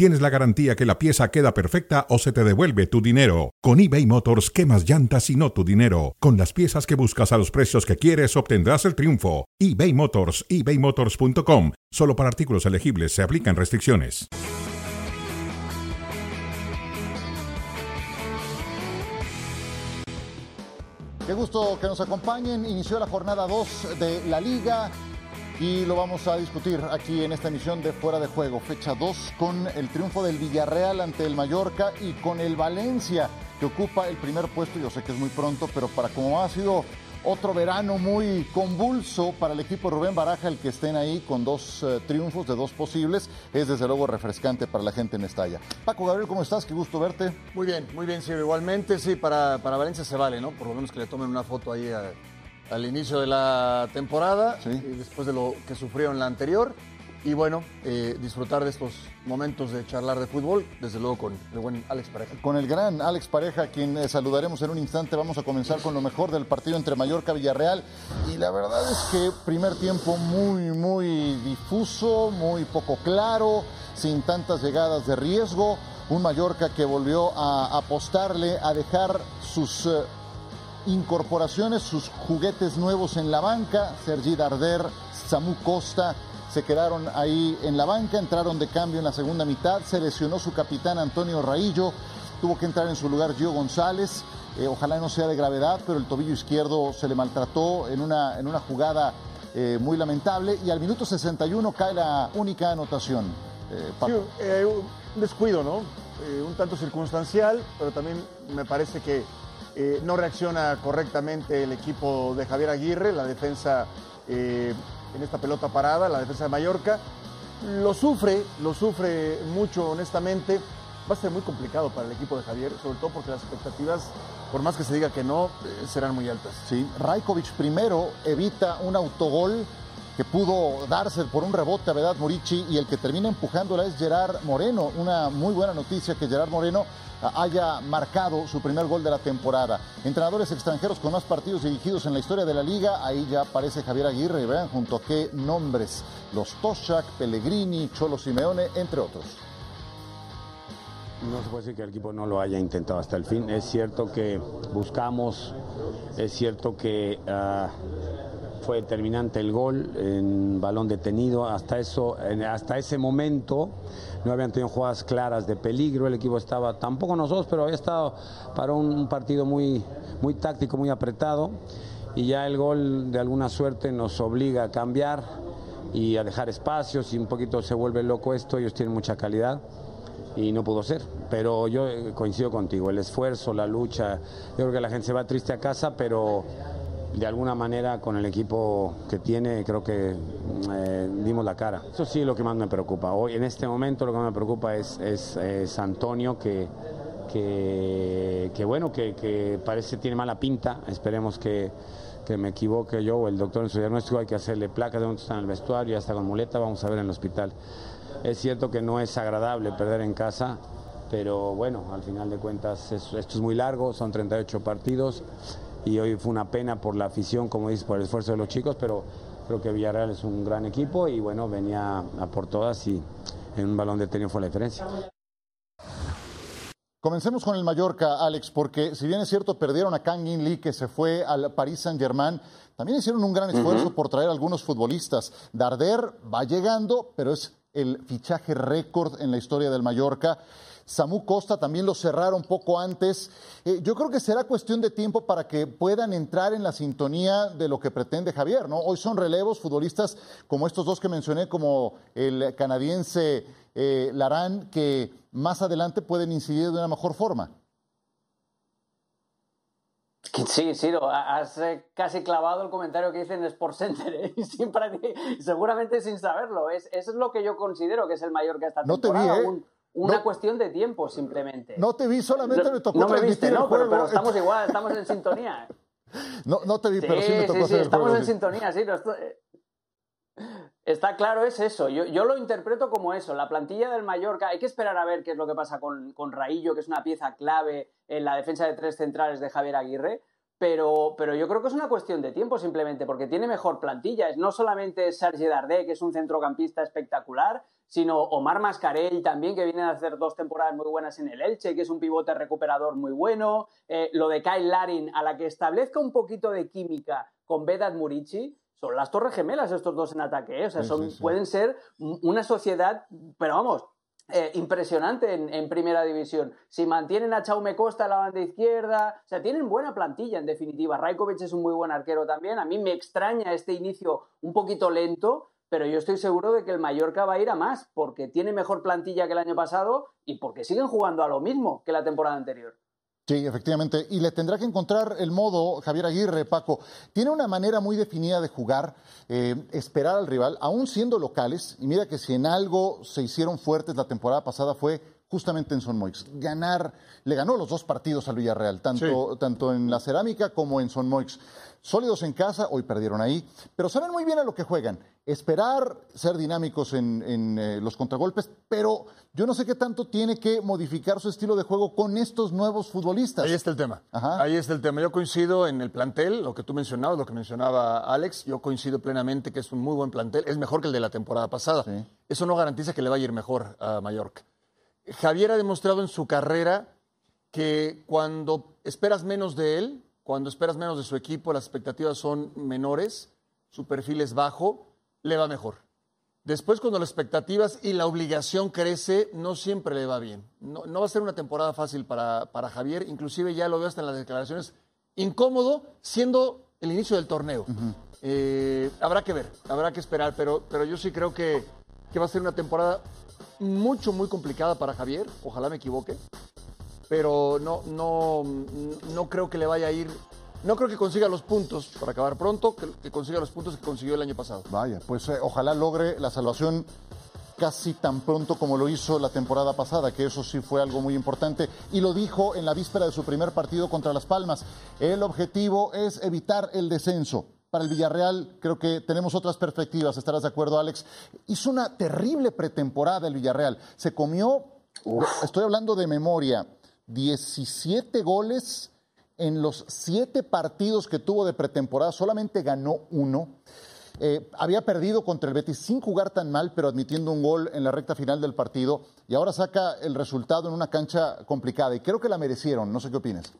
tienes la garantía que la pieza queda perfecta o se te devuelve tu dinero. Con eBay Motors, quemas llantas y no tu dinero. Con las piezas que buscas a los precios que quieres, obtendrás el triunfo. eBay Motors, ebaymotors.com. Solo para artículos elegibles se aplican restricciones. Qué gusto que nos acompañen. Inició la jornada 2 de la liga y lo vamos a discutir aquí en esta emisión de Fuera de Juego. Fecha 2 con el triunfo del Villarreal ante el Mallorca y con el Valencia que ocupa el primer puesto. Yo sé que es muy pronto, pero para como ha sido otro verano muy convulso para el equipo Rubén Baraja, el que estén ahí con dos eh, triunfos de dos posibles, es desde luego refrescante para la gente en Estalla. Paco Gabriel, ¿cómo estás? Qué gusto verte. Muy bien, muy bien, sí, igualmente, sí, para, para Valencia se vale, ¿no? Por lo menos que le tomen una foto ahí al inicio de la temporada, y después de lo que sufrieron la anterior y bueno, eh, disfrutar de estos momentos de charlar de fútbol, desde luego con el buen Alex Pareja. Con el gran Alex Pareja, quien eh, saludaremos en un instante, vamos a comenzar con lo mejor del partido entre Mallorca y Villarreal. Y la verdad es que primer tiempo muy, muy difuso, muy poco claro, sin tantas llegadas de riesgo. Un Mallorca que volvió a apostarle, a dejar sus... Eh, incorporaciones, sus juguetes nuevos en la banca, Sergi Darder, Samu Costa, se quedaron ahí en la banca, entraron de cambio en la segunda mitad, se lesionó su capitán Antonio Raillo, tuvo que entrar en su lugar Gio González, eh, ojalá no sea de gravedad, pero el tobillo izquierdo se le maltrató en una, en una jugada eh, muy lamentable y al minuto 61 cae la única anotación. Eh, sí, un descuido, ¿no? un tanto circunstancial, pero también me parece que no reacciona correctamente el equipo de Javier Aguirre, la defensa en esta pelota parada, la defensa de Mallorca. Lo sufre, lo sufre mucho honestamente. Va a ser muy complicado para el equipo de Javier, sobre todo porque las expectativas, por más que se diga que no, eh, serán muy altas. Sí, Rajkovic primero evita un autogol que pudo darse por un rebote a Vedad Morici y el que termina empujándola es Gerard Moreno. Una muy buena noticia que Gerard Moreno haya marcado su primer gol de la temporada. Entrenadores extranjeros con más partidos dirigidos en la historia de la liga, ahí ya aparece Javier Aguirre, vean junto a qué nombres, los Toshak, Pellegrini, Cholo Simeone, entre otros. No se puede decir que el equipo no lo haya intentado hasta el fin. Es cierto que buscamos, es cierto que ah, fue determinante el gol en balón detenido. Hasta, eso, hasta ese momento no habían tenido jugadas claras de peligro. El equipo estaba, tampoco nosotros, pero había estado para un partido muy, muy táctico, muy apretado. Y ya el gol de alguna suerte nos obliga a cambiar y a dejar espacios y un poquito se vuelve loco esto. Ellos tienen mucha calidad y no pudo ser. Pero yo coincido contigo, el esfuerzo, la lucha, yo creo que la gente se va triste a casa, pero de alguna manera con el equipo que tiene creo que eh, dimos la cara. Eso sí es lo que más me preocupa. Hoy en este momento lo que más me preocupa es, es, Antonio que, que, bueno, que, que, parece tiene mala pinta. Esperemos que, que me equivoque yo o el doctor en su diagnóstico. Hay que hacerle placas de dónde está en el vestuario, ya está con muleta, vamos a ver en el hospital. Es cierto que no es agradable perder en casa, pero bueno, al final de cuentas esto es muy largo, son 38 partidos y hoy fue una pena por la afición, como dices, por el esfuerzo de los chicos, pero creo que Villarreal es un gran equipo y bueno, venía a por todas y en un balón de tenis fue la diferencia. Comencemos con el Mallorca, Alex, porque si bien es cierto, perdieron a Kang In Lee, que se fue al Paris Saint-Germain, también hicieron un gran esfuerzo por traer algunos futbolistas. Darder va llegando, pero es el fichaje récord en la historia del Mallorca. Samu Costa también lo cerraron poco antes. Eh, yo creo que será cuestión de tiempo para que puedan entrar en la sintonía de lo que pretende Javier, ¿no? Hoy son relevos futbolistas como estos dos que mencioné, como el canadiense eh, Larán, que más adelante pueden incidir de una mejor forma. Sí, sí, has eh, casi clavado el comentario que dice en Sport Center, seguramente sin saberlo. Es, eso es lo que yo considero que es el mayor que esta temporada. No te vi, una cuestión de tiempo, simplemente. No te vi, solamente me tocó No me viste, no, pero, estamos igual, estamos en sintonía. No, no te vi, pero sí me tocó sí, sí, estamos en sintonía, sí. Está claro, es eso. Yo, lo interpreto como eso. La plantilla del Mallorca, hay que esperar a ver qué es lo que pasa con, con Raillo, que es una pieza clave en la defensa de tres centrales de Javier Aguirre. Pero, pero, yo creo que es una cuestión de tiempo simplemente, porque tiene mejor plantilla. No solamente Sergi Dardé, que es un centrocampista espectacular, sino Omar Mascarell también, que viene a hacer dos temporadas muy buenas en el Elche, que es un pivote recuperador muy bueno. Eh, lo de Kyle Larin, a la que establezca un poquito de química con Vedat Murici, son las torres gemelas estos dos en ataque, ¿eh? o sea, son, pueden ser una sociedad, pero vamos, eh, impresionante en, primera división. Si mantienen a Chaume Costa a la banda izquierda, o sea, tienen buena plantilla en definitiva. Rajkovic es un muy buen arquero también. A mí me extraña este inicio un poquito lento, pero yo estoy seguro de que el Mallorca va a ir a más, porque tiene mejor plantilla que el año pasado y porque siguen jugando a lo mismo que la temporada anterior. Sí, efectivamente. Y le tendrá que encontrar el modo, Javier Aguirre, Paco. Tiene una manera muy definida de jugar, eh, esperar al rival, aún siendo locales. Y mira que si en algo se hicieron fuertes la temporada pasada fue justamente en Son Moix. Ganar, le ganó los dos partidos al Villarreal, tanto, tanto en la cerámica como en Son Moix. Sólidos en casa, hoy perdieron ahí, pero saben muy bien a lo que juegan. Esperar, ser dinámicos en, eh, los contragolpes, pero yo no sé qué tanto tiene que modificar su estilo de juego con estos nuevos futbolistas. Ahí está el tema. Ahí está el tema. Yo coincido en el plantel, lo que tú mencionabas, lo que mencionaba Alex. Yo coincido plenamente que es un muy buen plantel. Es mejor que el de la temporada pasada. Eso no garantiza que le vaya a ir mejor a Mallorca. Javier ha demostrado en su carrera que cuando esperas menos de él, cuando esperas menos de su equipo, las expectativas son menores, su perfil es bajo, le va mejor. Después, cuando las expectativas y la obligación crece, no siempre le va bien. No, va a ser una temporada fácil para, Javier, inclusive ya lo veo hasta en las declaraciones, incómodo siendo el inicio del torneo. Eh, habrá que ver, habrá que esperar, pero, pero yo sí creo que, que va a ser una temporada mucho, muy complicada para Javier, ojalá me equivoque, pero no, no, no creo que le vaya a ir. No creo que consiga los puntos, para acabar pronto, que, consiga los puntos que consiguió el año pasado. Vaya, pues eh, ojalá logre la salvación casi tan pronto como lo hizo la temporada pasada, que eso sí fue algo muy importante. Y lo dijo en la víspera de su primer partido contra Las Palmas. El objetivo es evitar el descenso. Para el Villarreal creo que tenemos otras perspectivas, estarás de acuerdo Alex. Hizo una terrible pretemporada el Villarreal. Se comió, estoy hablando de memoria, 17 goles en los 7 partidos que tuvo de pretemporada, solamente ganó uno. Eh, había perdido contra el Betis sin jugar tan mal, pero admitiendo un gol en la recta final del partido. Y ahora saca el resultado en una cancha complicada. Y creo que la merecieron. No sé qué opinas.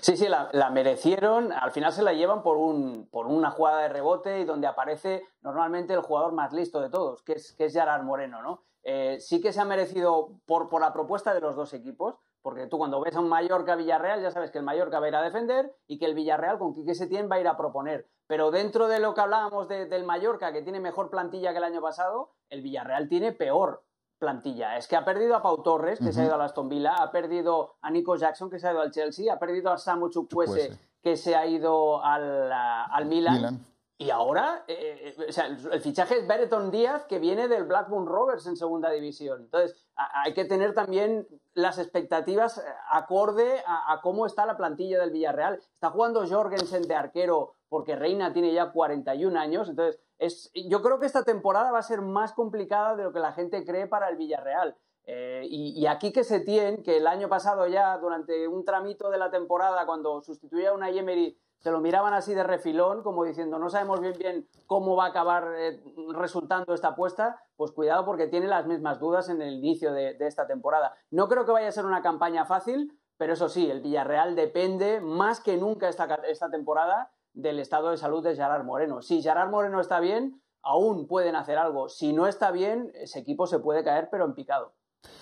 Sí, sí, la, merecieron. Al final se la llevan por, un, por una jugada de rebote y donde aparece normalmente el jugador más listo de todos, que es, que es Gerard Moreno, ¿no? Eh, sí que se ha merecido por, por la propuesta de los dos equipos, porque tú cuando ves a un Mallorca-Villarreal ya sabes que el Mallorca va a ir a defender y que el Villarreal con Quique Setién va a ir a proponer. Pero dentro de lo que hablábamos del Mallorca, que tiene mejor plantilla que el año pasado, el Villarreal tiene peor plantilla. Es que ha perdido a Pau Torres, que se ha ido a la Aston Villa, ha perdido a Nico Jackson, que se ha ido al Chelsea, ha perdido a Samu Chukwese, que se ha ido al, al Milan. Y ahora, eh, eh, el, fichaje es Bereton Díaz, que viene del Blackburn Rovers en segunda división. Entonces, hay que tener también las expectativas eh, acorde a, cómo está la plantilla del Villarreal. Está jugando Jorgensen de arquero porque Reina tiene ya 41 años. Entonces, es, yo creo que esta temporada va a ser más complicada de lo que la gente cree para el Villarreal. y, y, aquí que se tiene, que el año pasado ya, durante un tramito de la temporada, cuando sustituía a una Yemery se lo miraban así de refilón, como diciendo, no sabemos bien bien cómo va a acabar eh, resultando esta apuesta, pues cuidado porque tiene las mismas dudas en el inicio de, esta temporada. No creo que vaya a ser una campaña fácil, pero eso sí, el Villarreal depende más que nunca esta, esta temporada del estado de salud de Gerard Moreno. Si Gerard Moreno está bien, aún pueden hacer algo. Si no está bien, ese equipo se puede caer, pero en picado.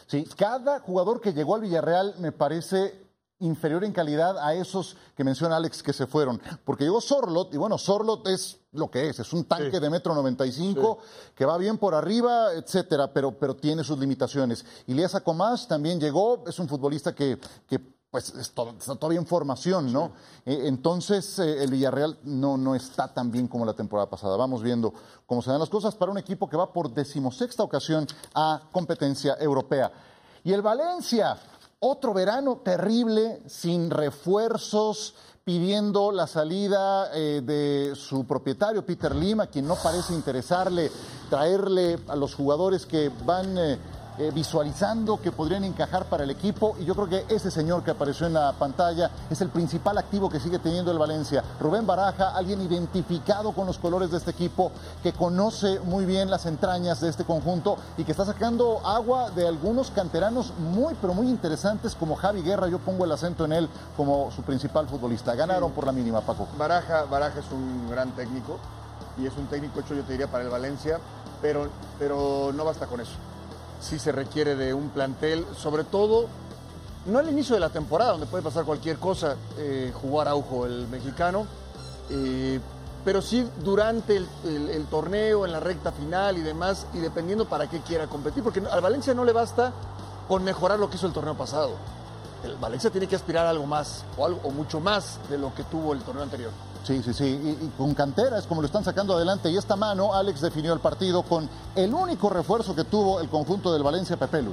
Sí, cada jugador que llegó al Villarreal me parece inferior en calidad a esos que menciona Alex que se fueron. Porque llegó Sorlot, y bueno, Sorlot es lo que es, es un tanque de metro 95 que va bien por arriba, etcétera, pero, pero tiene sus limitaciones. Iliasa Comás también llegó, es un futbolista que, que pues está todavía en formación, ¿no? Eh, entonces eh, el Villarreal no, no está tan bien como la temporada pasada. Vamos viendo cómo se dan las cosas para un equipo que va por decimosexta ocasión a competencia europea. Y el Valencia, otro verano terrible, sin refuerzos, pidiendo la salida eh, de su propietario, Peter Lima, quien no parece interesarle traerle a los jugadores que van eh, eh, visualizando que podrían encajar para el equipo y yo creo que ese señor que apareció en la pantalla es el principal activo que sigue teniendo el Valencia. Rubén Baraja, alguien identificado con los colores de este equipo, que conoce muy bien las entrañas de este conjunto y que está sacando agua de algunos canteranos muy pero muy interesantes como Javi Guerra, yo pongo el acento en él como su principal futbolista. Ganaron por la mínima, Paco. Baraja, Baraja es un gran técnico y es un técnico hecho yo te diría para el Valencia, pero, pero no basta con eso sí se requiere de un plantel, sobre todo, no al inicio de la temporada, donde puede pasar cualquier cosa, eh, jugar Araujo, el mexicano, eh, pero sí durante el, torneo, en la recta final y demás, y dependiendo para qué quiera competir, porque al Valencia no le basta con mejorar lo que hizo el torneo pasado. El Valencia tiene que aspirar a algo más, o, algo, o mucho más de lo que tuvo el torneo anterior. Sí, sí, sí. Y, con cantera es como lo están sacando adelante. Y esta mano, Alex definió el partido con el único refuerzo que tuvo el conjunto del Valencia Pepelu.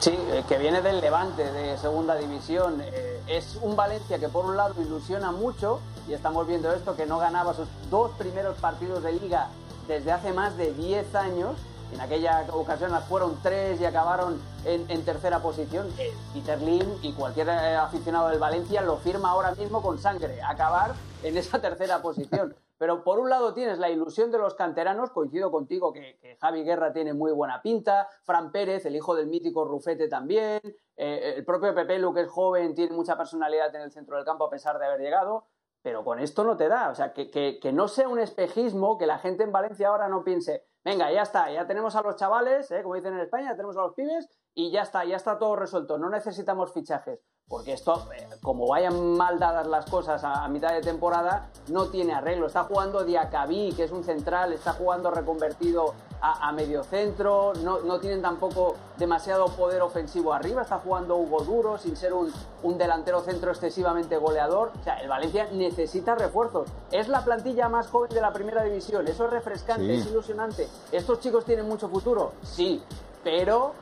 Sí, eh, que viene del Levante de segunda división. Eh, es un Valencia que por un lado ilusiona mucho y estamos viendo esto que no ganaba sus dos primeros partidos de liga desde hace más de 10 años en aquella ocasión fueron tres y acabaron en, tercera posición. Peter Lim y cualquier eh, aficionado del Valencia lo firma ahora mismo con sangre, acabar en esa tercera posición. Pero por un lado tienes la ilusión de los canteranos, coincido contigo que, Javi Guerra tiene muy buena pinta, Fran Pérez, el hijo del mítico Rufete también, eh, el propio Pepe Lu, que es joven, tiene mucha personalidad en el centro del campo a pesar de haber llegado, pero con esto no te da. O sea, que, que no sea un espejismo, que la gente en Valencia ahora no piense, venga, ya está, ya tenemos a los chavales, ¿eh? como dicen en España, ya tenemos a los pibes y ya está, ya está todo resuelto, no necesitamos fichajes. Porque esto, eh, como vayan mal dadas las cosas a, mitad de temporada, no tiene arreglo. Está jugando Diacabí, que es un central, está jugando reconvertido a, a medio centro, no, no, tienen tampoco demasiado poder ofensivo arriba, está jugando Hugo Duro sin ser un, un delantero centro excesivamente goleador. O sea, el Valencia necesita refuerzos. Es la plantilla más joven de la primera división, eso es refrescante, es ilusionante. ¿Estos chicos tienen mucho futuro? Sí, pero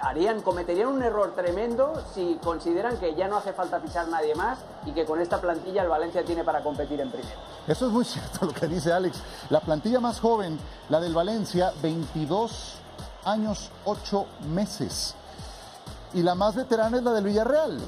harían, cometerían un error tremendo si consideran que ya no hace falta fichar nadie más y que con esta plantilla el Valencia tiene para competir en primera. Eso es muy cierto lo que dice Alex. La plantilla más joven, la del Valencia, 22 años, 8 meses. Y la más veterana es la del Villarreal,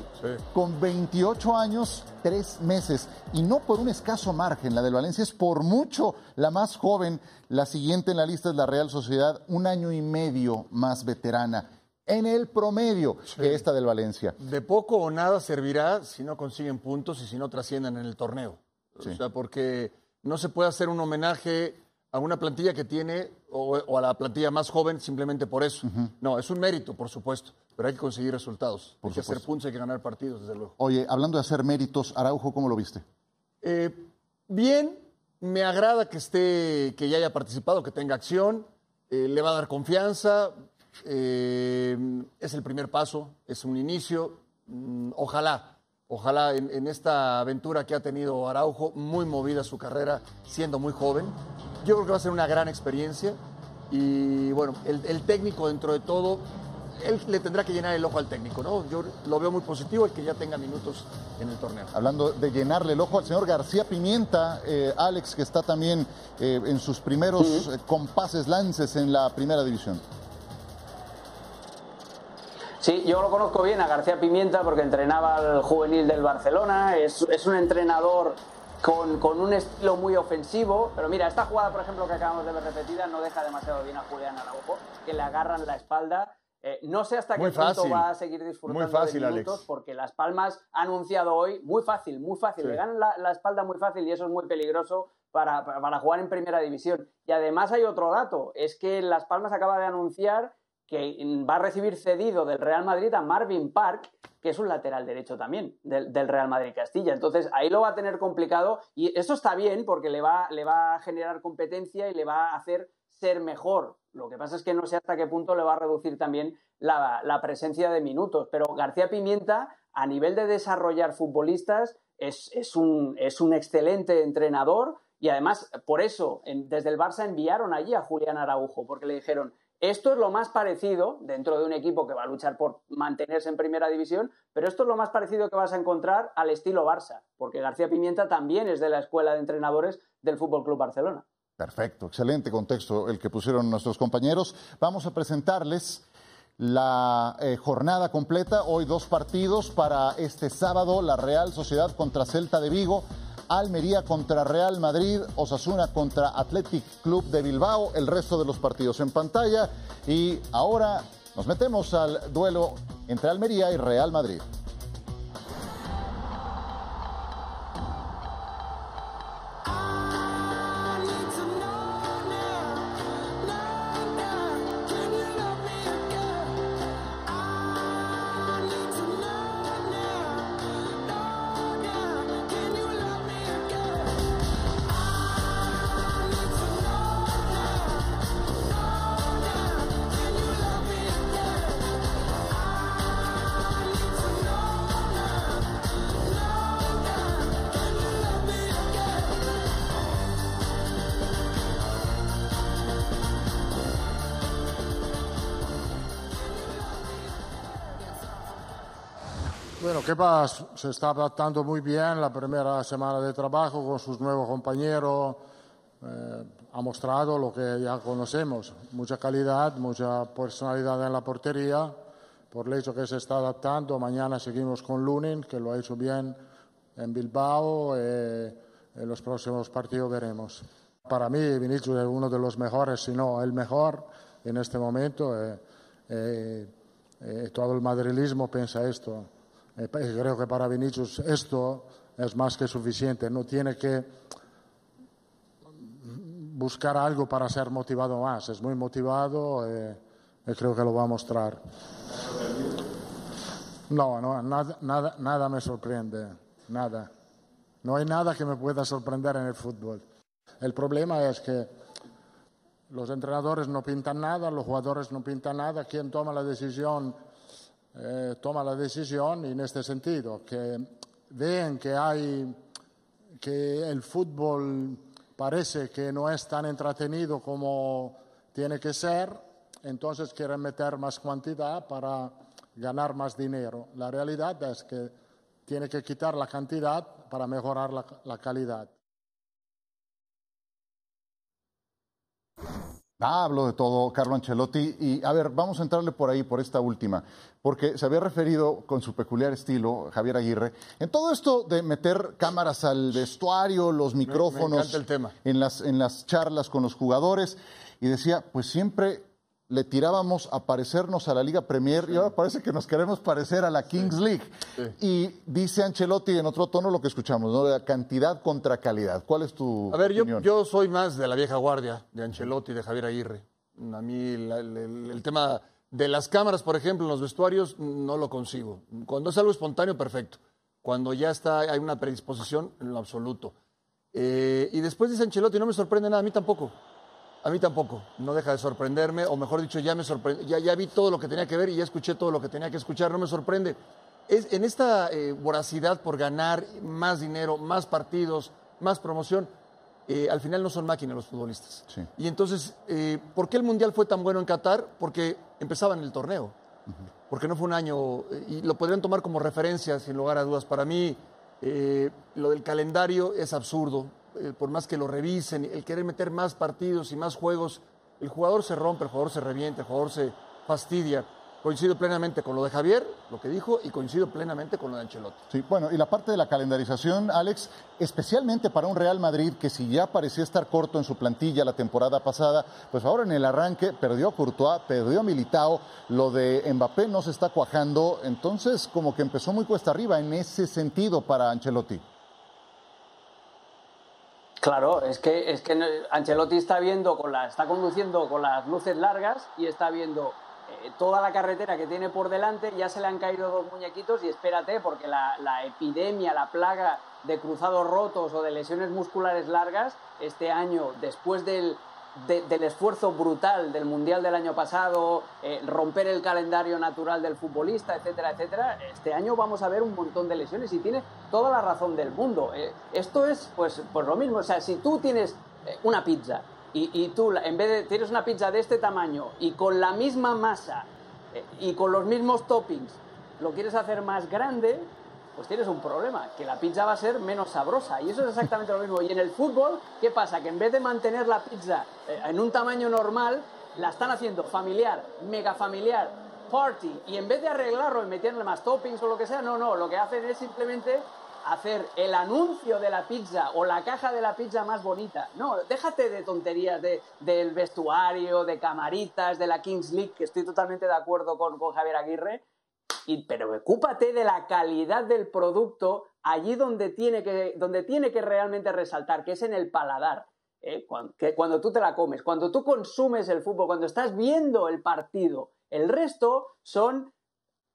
con 28 años, 3 meses. Y no por un escaso margen, la del Valencia es por mucho la más joven. La siguiente en la lista es la Real Sociedad, un año y medio más veterana en el promedio que esta del Valencia. De poco o nada servirá si no consiguen puntos y si no trascienden en el torneo. O sea, porque no se puede hacer un homenaje a una plantilla que tiene o, a la plantilla más joven simplemente por eso. No, es un mérito, por supuesto, pero hay que conseguir resultados. hay que hacer puntos, hay que ganar partidos, desde luego. Oye, hablando de hacer méritos, Araujo, ¿cómo lo viste? Eh, bien, me agrada que esté, que ya haya participado, que tenga acción, eh, le va a dar confianza, eh, es el primer paso, es un inicio. Mm, ojalá, ojalá en, esta aventura que ha tenido Araujo, muy movida su carrera, siendo muy joven. Yo creo que va a ser una gran experiencia. Y bueno, el, técnico dentro de todo, él le tendrá que llenar el ojo al técnico, ¿no? Yo lo veo muy positivo el que ya tenga minutos en el torneo. Hablando de llenarle el ojo al señor García Pimienta, eh, Alex, que está también eh, en sus primeros compases lances en la primera división. Sí, yo lo conozco bien a García Pimienta porque entrenaba al juvenil del Barcelona, es, un entrenador con, un estilo muy ofensivo, pero mira, esta jugada, por ejemplo, que acabamos de ver repetida, no deja demasiado bien a Julián Araujo, que le agarran la espalda. Eh, no sé hasta qué punto va a seguir disfrutando muy fácil, de minutos, porque Las Palmas ha anunciado hoy, muy fácil, muy fácil, le ganan la, espalda muy fácil y eso es muy peligroso para, para jugar en primera división. Y además hay otro dato, es que Las Palmas acaba de anunciar que va a recibir cedido del Real Madrid a Marvin Park, que es un lateral derecho también del, Real Madrid Castilla. Entonces ahí lo va a tener complicado y eso está bien porque le va, le va a generar competencia y le va a hacer ser mejor. Lo que pasa es que no sé hasta qué punto le va a reducir también la, presencia de minutos. Pero García Pimienta, a nivel de desarrollar futbolistas, es, un, es un excelente entrenador y además por eso desde el Barça enviaron allí a Julián Araujo, porque le dijeron, Esto es lo más parecido, dentro de un equipo que va a luchar por mantenerse en primera división, pero esto es lo más parecido que vas a encontrar al estilo Barça, porque García Pimienta también es de la escuela de entrenadores del Fútbol Club Barcelona. Perfecto, excelente contexto el que pusieron nuestros compañeros. Vamos a presentarles la eh, jornada completa. Hoy dos partidos para este sábado, la Real Sociedad contra Celta de Vigo. Almería contra Real Madrid, Osasuna contra Athletic Club de Bilbao, el resto de los partidos en pantalla. Y ahora nos metemos al duelo entre Almería y Real Madrid. Se está adaptando muy bien la primera semana de trabajo con sus nuevos compañeros. Eh, ha mostrado lo que ya conocemos, mucha calidad, mucha personalidad en la portería. Por el hecho que se está adaptando, mañana seguimos con Lunin, que lo ha hecho bien en Bilbao. Eh, en los próximos partidos veremos. Para mí, Vinicius es uno de los mejores, si no el mejor en este momento. Eh, todo el madrilismo piensa esto. Eh, creo que para Vinicius esto es más que suficiente. No tiene que buscar algo para ser motivado más. Es muy motivado eh, y creo que lo va a mostrar. No, no nada, nada, nada me sorprende. Nada. No hay nada que me pueda sorprender en el fútbol. El problema es que los entrenadores no pintan nada, los jugadores no pintan nada. Quien toma la decisión eh, toma la decisión en este sentido, que ven que hay que el fútbol parece que no es tan entretenido como tiene que ser, entonces quieren meter más cantidad para ganar más dinero. La realidad es que tiene que quitar la cantidad para mejorar la calidad. Ah, hablo de todo, Carlo Ancelotti. Y a ver, vamos a entrarle por ahí, por esta última, porque se había referido con su peculiar estilo, Javier Aguirre, en todo esto de meter cámaras al vestuario, los micrófonos En, las, en las charlas con los jugadores, y decía, pues siempre le tirábamos a parecernos a la Liga Premier y ahora parece que nos queremos parecer a la Kings League. Y dice Ancelotti en otro tono lo que escuchamos, ¿no? De cantidad contra calidad. ¿Cuál es tu A ver, yo, yo, soy más de la vieja guardia, de Ancelotti, de Javier Aguirre. A mí el, tema de las cámaras, por ejemplo, en los vestuarios, no lo consigo. Cuando es algo espontáneo, perfecto. Cuando ya está, hay una predisposición, en lo absoluto. Eh, y después dice Ancelotti, no me sorprende nada, a mí tampoco. A mí tampoco, no deja de sorprenderme, o mejor dicho, ya me sorprende, ya, ya vi todo lo que tenía que ver y ya escuché todo lo que tenía que escuchar, no me sorprende. Es, en esta eh, voracidad por ganar más dinero, más partidos, más promoción, eh, al final no son máquinas los futbolistas. Y entonces, eh, ¿por qué el Mundial fue tan bueno en Qatar? Porque empezaban el torneo, porque no fue un año, y lo podrían tomar como referencia, sin lugar a dudas. Para mí, lo del calendario es absurdo eh, por más que lo revisen, el querer meter más partidos y más juegos, el jugador se rompe, el jugador se revienta, el jugador se fastidia. Coincido plenamente con lo de Javier, lo que dijo, y coincido plenamente con lo de Ancelotti. Sí, bueno, y la parte de la calendarización, Alex, especialmente para un Real Madrid que si ya parecía estar corto en su plantilla la temporada pasada, pues ahora en el arranque perdió a Courtois, perdió a Militao, lo de Mbappé no se está cuajando, entonces como que empezó muy cuesta arriba en ese sentido para Ancelotti. Claro, es que, es que Ancelotti está viendo con la, está conduciendo con las luces largas y está viendo eh, toda la carretera que tiene por delante, ya se le han caído dos muñequitos y espérate, porque la, la epidemia, la plaga de cruzados rotos o de lesiones musculares largas, este año, después del, del esfuerzo brutal del Mundial del año pasado, eh, romper el calendario natural del futbolista, etcétera, etcétera, este año vamos a ver un montón de lesiones y tiene toda la razón del mundo. Eh, esto es pues, pues lo mismo, o sea, si tú tienes eh, una pizza y, tú, en vez de tienes una pizza de este tamaño y con la misma masa y con los mismos toppings, lo quieres hacer más grande, pues tienes un problema, que la pizza va a ser menos sabrosa. Y eso es exactamente lo mismo. Y en el fútbol, ¿qué pasa? Que en vez de mantener la pizza eh, en un tamaño normal, la están haciendo familiar, mega familiar, party. Y en vez de arreglarlo y meterle más toppings o lo que sea, no, no, lo que hacen es simplemente hacer el anuncio de la pizza o la caja de la pizza más bonita. No, déjate de tonterías de, del vestuario, de camaritas, de la Kings League, que estoy totalmente de acuerdo con, con Javier Aguirre, y, pero ocúpate de la calidad del producto allí donde tiene que, donde tiene que realmente resaltar, que es en el paladar. ¿eh? Cuando, cuando tú te la comes, cuando tú consumes el fútbol, cuando estás viendo el partido, el resto son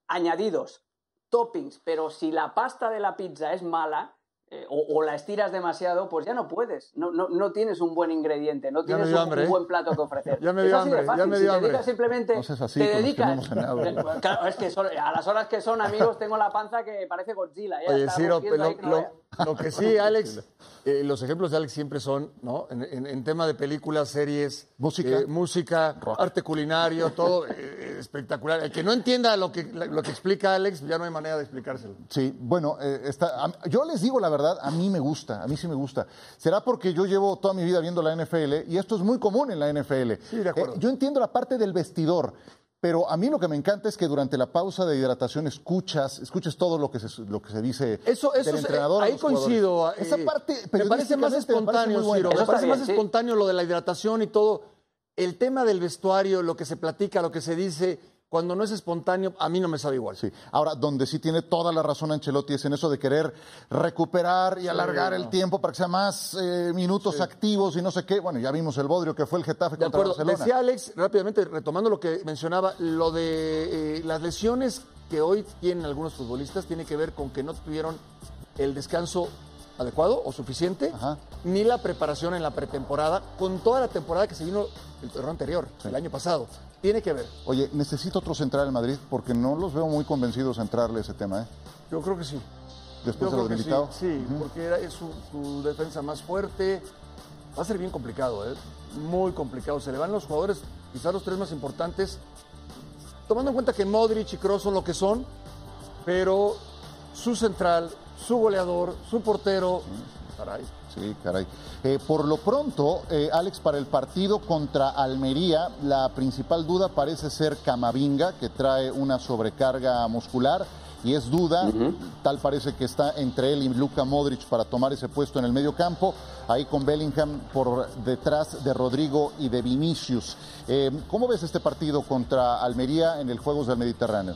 añadidos, toppings, pero si la pasta de la pizza es mala, eh, o, la estiras demasiado, pues ya no puedes. No, no, no tienes un buen ingrediente, no tienes un, ¿eh? buen plato que ofrecer. ya me dio hambre, ya me dio si te dedicas simplemente, no así, te dedicas. claro, es que a las horas que son amigos tengo la panza que parece Godzilla. Ya Oye, Ciro, lo, que sí, Alex, eh, los ejemplos de Alex siempre son, ¿no? En, en, tema de películas, series, música, música arte culinario, todo espectacular. El que no entienda lo que, lo que explica Alex, ya no hay manera de explicárselo. Sí, bueno, está, yo les digo la verdad a mí me gusta, a mí sí me gusta. Será porque yo llevo toda mi vida viendo la NFL y esto es muy común en la NFL. Sí, de acuerdo. Eh, yo entiendo la parte del vestidor, pero a mí lo que me encanta es que durante la pausa de hidratación escuchas, escuches todo lo que se, lo que se dice eso, eso del entrenador. ahí coincido. Esa eh, parte me parece más espontáneo, me parece, Ciro, me parece más espontáneo lo de la hidratación y todo. El tema del vestuario, lo que se platica, lo que se dice cuando no es espontáneo, a mí no me sabe igual. Sí. Ahora, donde sí tiene toda la razón Ancelotti es en eso de querer recuperar y alargar el tiempo para que sea más eh, minutos activos y no sé qué. Bueno, ya vimos el bodrio que fue el Getafe de contra acuerdo. Barcelona. Decía Alex, rápidamente, retomando lo que mencionaba, lo de eh, las lesiones que hoy tienen algunos futbolistas tiene que ver con que no tuvieron el descanso adecuado o suficiente, ni la preparación en la pretemporada, con toda la temporada que se vino el torneo anterior, el año pasado. Tiene que ver. Oye, necesito otro central en Madrid porque no los veo muy convencidos a entrarle a ese tema, ¿eh? Yo creo que sí. Después de lo debilitado. Sí, porque es su, defensa más fuerte. Va a ser bien complicado, ¿eh? Muy complicado. Se le van los jugadores, quizás los tres más importantes, tomando en cuenta que Modric y Kroos son lo que son, pero su central, su goleador, su portero. Caray. Sí, caray. Eh, por lo pronto, eh, Alex, para el partido contra Almería, la principal duda parece ser Camavinga, que trae una sobrecarga muscular y es duda, tal parece que está entre él y Luka Modric para tomar ese puesto en el medio campo, ahí con Bellingham por detrás de Rodrigo y de Vinicius. Eh, ¿Cómo ves este partido contra Almería en el Juegos del Mediterráneo?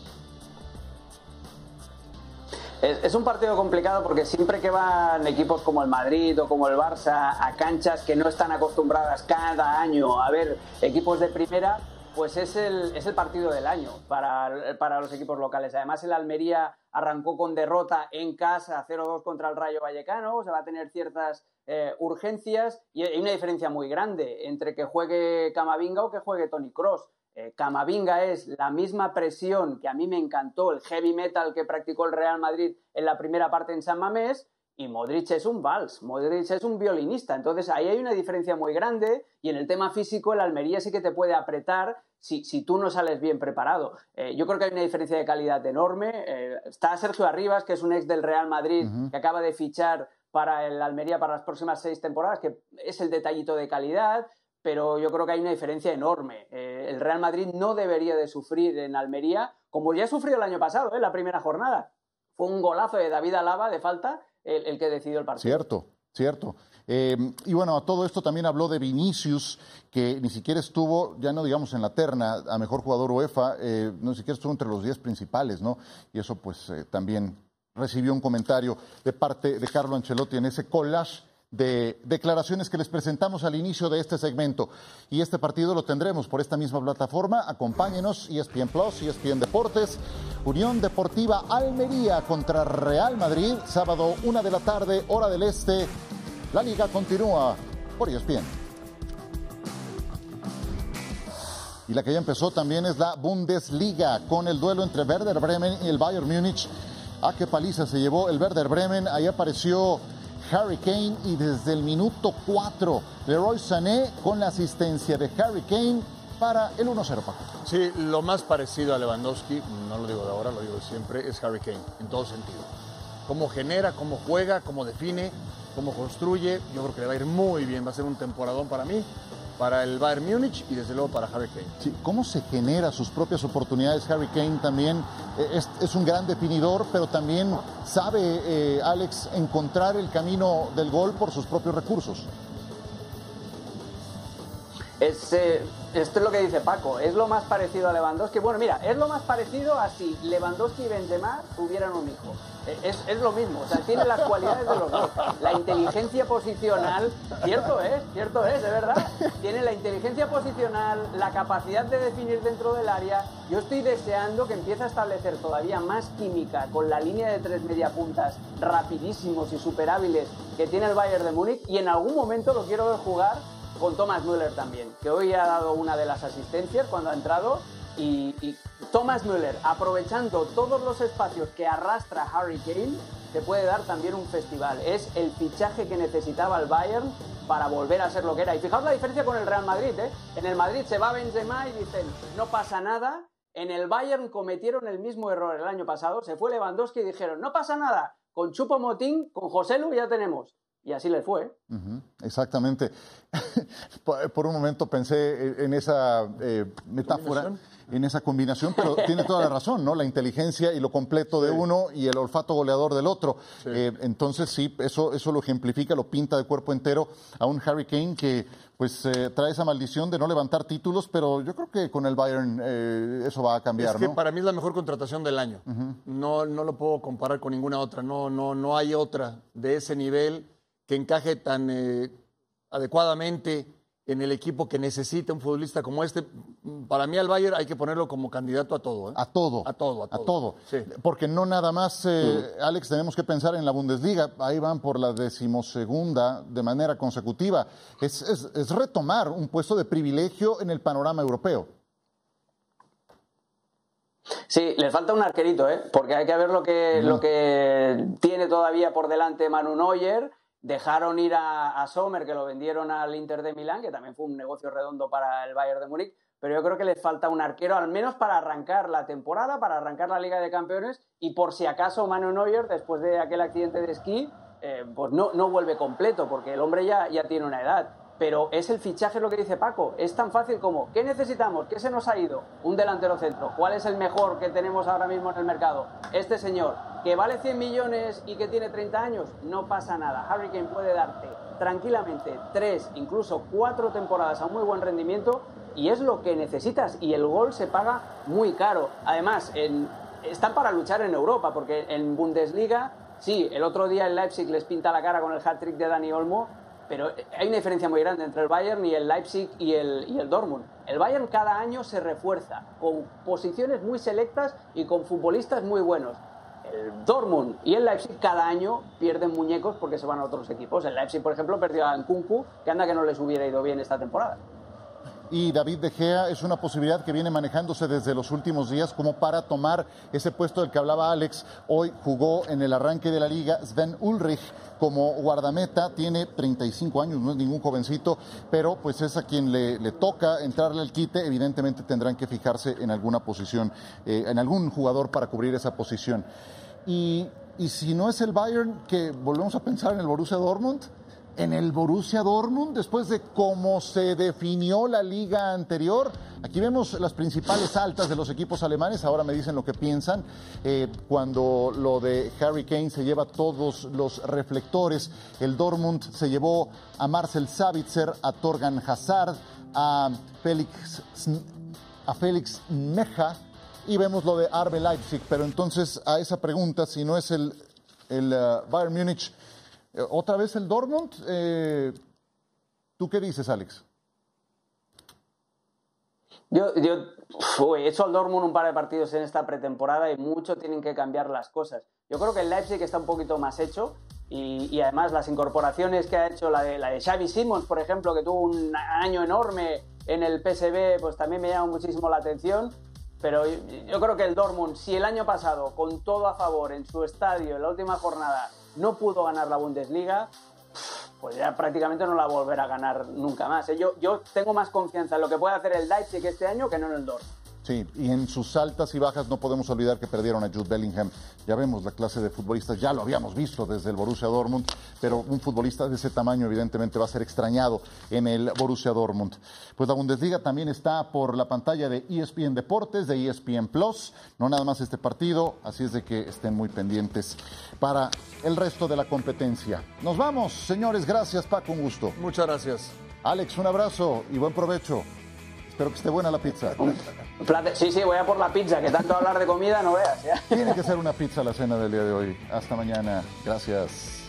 Es, un partido complicado porque siempre que van equipos como el Madrid o como el Barça a canchas que no están acostumbradas cada año a ver equipos de primera, pues es el, es el partido del año para, para los equipos locales. Además, el Almería arrancó con derrota en casa 0-2 contra el Rayo Vallecano, se va a tener ciertas eh, urgencias y hay una diferencia muy grande entre que juegue Camavinga o que juegue Tony Cross. Eh, Camavinga es la misma presión que a mí me encantó, el heavy metal que practicó el Real Madrid en la primera parte en San Mamés, y Modric es un vals, Modric es un violinista. Entonces ahí hay una diferencia muy grande y en el tema físico el Almería sí que te puede apretar si, si tú no sales bien preparado. Eh, yo creo que hay una diferencia de calidad enorme. Eh, está Sergio Arribas, que es un ex del Real Madrid, que acaba de fichar para el Almería para las próximas seis temporadas, que es el detallito de calidad pero yo creo que hay una diferencia enorme. Eh, el Real Madrid no debería de sufrir en Almería, como ya sufrió el año pasado, en ¿eh? la primera jornada. Fue un golazo de David Alaba de falta el, que decidió el partido. Cierto, cierto. Eh, y bueno, a todo esto también habló de Vinicius, que ni siquiera estuvo, ya no digamos en la terna, a mejor jugador UEFA, no ni siquiera estuvo entre los 10 principales, ¿no? Y eso pues también recibió un comentario de parte de Carlo Ancelotti en ese collage de declaraciones que les presentamos al inicio de este segmento. Y este partido lo tendremos por esta misma plataforma. Acompáñenos, ESPN Plus, ESPN Deportes, Unión Deportiva Almería contra Real Madrid, sábado una de la tarde, hora del este. La liga continúa por ESPN. Y la que ya empezó también es la Bundesliga con el duelo entre Werder Bremen y el Bayern Múnich. ¿A qué paliza se llevó el Werder Bremen? Ahí apareció Harry Kane y desde el minuto 4 Leroy Sané con la asistencia de Harry Kane para el 1-0, Paco. Sí, lo más parecido a Lewandowski, no lo digo de ahora, lo digo de siempre, es Harry Kane, en todo sentido. Cómo genera, cómo juega, cómo define, cómo construye, yo creo que le va a ir muy bien, va a ser un temporadón para mí para el Bayern Múnich y desde luego para Harry Kane. ¿Cómo se genera sus propias oportunidades? Harry Kane también eh, es, un gran definidor, pero también sabe, eh, Alex, encontrar el camino del gol por sus propios recursos. Es, eh, esto es lo que dice Paco, es lo más parecido a Lewandowski. Bueno, mira, es lo más parecido a si Lewandowski y Benzema tuvieran un hijo. Es, es, lo mismo, o sea, tiene las cualidades de los dos. La inteligencia posicional, cierto es, cierto es, de verdad. Tiene la inteligencia posicional, la capacidad de definir dentro del área. Yo estoy deseando que empiece a establecer todavía más química con la línea de tres mediapuntas rapidísimos y superhábiles que tiene el Bayern de Múnich y en algún momento lo quiero ver jugar con Thomas Müller también, que hoy ha dado una de las asistencias cuando ha entrado y, Thomas Müller, aprovechando todos los espacios que arrastra Harry Kane, te puede dar también un festival. Es el fichaje que necesitaba el Bayern para volver a ser lo que era. Y fijaos la diferencia con el Real Madrid. ¿eh? En el Madrid se va Benzema y dicen, no pasa nada. En el Bayern cometieron el mismo error el año pasado. Se fue Lewandowski y dijeron, no pasa nada. Con Chupo Motín, con José Lu ya tenemos. Y así le fue. Exactamente. Por un momento pensé en esa eh, metáfora en esa combinación, pero tiene toda la razón, ¿no? La inteligencia y lo completo de uno y el olfato goleador del otro. Eh, entonces, sí, eso, eso lo ejemplifica, lo pinta de cuerpo entero a un Harry Kane que pues eh, trae esa maldición de no levantar títulos, pero yo creo que con el Bayern eh, eso va a cambiar, es que para mí es la mejor contratación del año. no, no lo puedo comparar con ninguna otra. No, no, no hay otra de ese nivel que encaje tan adecuadamente en el equipo que necesita un futbolista como este. Para mí al Bayern hay que ponerlo como candidato a todo. ¿eh? A todo. A todo, a todo. A todo. Porque no nada más, eh, Alex, tenemos que pensar en la Bundesliga. Ahí van por la decimosegunda de manera consecutiva. Es, es, retomar un puesto de privilegio en el panorama europeo. Sí, les falta un arquerito, ¿eh? porque hay que ver lo que, lo que tiene todavía por delante Manu Neuer Dejaron ir a, Sommer, que lo vendieron al Inter de Milán, que también fue un negocio redondo para el Bayern de Múnich, pero yo creo que les falta un arquero, al menos para arrancar la temporada, para arrancar la Liga de Campeones, y por si acaso Manu Neuer, después de aquel accidente de esquí, eh, pues no, no vuelve completo, porque el hombre ya, ya tiene una edad pero es el fichaje lo que dice Paco. Es tan fácil como, ¿qué necesitamos? ¿Qué se nos ha ido? Un delantero centro. ¿Cuál es el mejor que tenemos ahora mismo en el mercado? Este señor, que vale 100 millones y que tiene 30 años, no pasa nada. Harry Kane puede darte tranquilamente tres, incluso cuatro temporadas a muy buen rendimiento y es lo que necesitas y el gol se paga muy caro. Además, están para luchar en Europa porque en Bundesliga, sí, el otro día el Leipzig les pinta la cara con el hat-trick de Dani Olmo, pero hay una diferencia muy grande entre el Bayern y el Leipzig y el, y el Dortmund. El Bayern cada año se refuerza con posiciones muy selectas y con futbolistas muy buenos. El Dortmund y el Leipzig cada año pierden muñecos porque se van a otros equipos. El Leipzig, por ejemplo, perdió a Nkunku, que anda que no les hubiera ido bien esta temporada y David De Gea es una posibilidad que viene manejándose desde los últimos días como para tomar ese puesto del que hablaba Alex. Hoy jugó en el arranque de la liga Sven Ulrich como guardameta, tiene 35 años, no es ningún jovencito, pero pues es a quien le, toca entrarle al quite, evidentemente tendrán que fijarse en alguna posición, eh, en algún jugador para cubrir esa posición. Y, y si no es el Bayern, que volvemos a pensar en el Borussia Dortmund, en el Borussia Dortmund después de cómo se definió la liga anterior. Aquí vemos las principales altas de los equipos alemanes, ahora me dicen lo que piensan. Eh, cuando lo de Harry Kane se lleva todos los reflectores, el Dortmund se llevó a Marcel Savitzer, a Torgan Hazard, a Félix, a Félix Meja y vemos lo de Arbe Leipzig. Pero entonces a esa pregunta, si no es el, uh, Bayern Múnich, eh, otra vez el Dortmund. Eh, ¿Tú qué dices, Alex? Yo, he hecho al Dortmund un par de partidos en esta pretemporada y mucho tienen que cambiar las cosas. Yo creo que el Leipzig está un poquito más hecho y, además las incorporaciones que ha hecho la de, la de Xavi Simons, por ejemplo, que tuvo un año enorme en el PSB, pues también me llama muchísimo la atención. Pero yo, yo creo que el Dortmund, si el año pasado, con todo a favor en su estadio, en la última jornada, no pudo ganar la Bundesliga, pues ya prácticamente no la volverá a ganar nunca más. ¿eh? Yo, yo tengo más confianza en lo que puede hacer el Leipzig este año que no en el Dortmund. Sí, y en sus altas y bajas no podemos olvidar que perdieron a Jude Bellingham. Ya vemos la clase de futbolistas, ya lo habíamos visto desde el Borussia Dortmund, pero un futbolista de ese tamaño evidentemente va a ser extrañado en el Borussia Dortmund. Pues la Bundesliga también está por la pantalla de ESPN Deportes, de ESPN Plus, no nada más este partido, así es de que estén muy pendientes para el resto de la competencia. Nos vamos, señores, gracias Paco, un gusto. Muchas gracias. Alex, un abrazo y buen provecho. Espero que esté buena la pizza. Sí, sí, voy a por la pizza, que tanto hablar de comida no veas. Tiene que ser una pizza la cena del día de hoy. Hasta mañana. Gracias.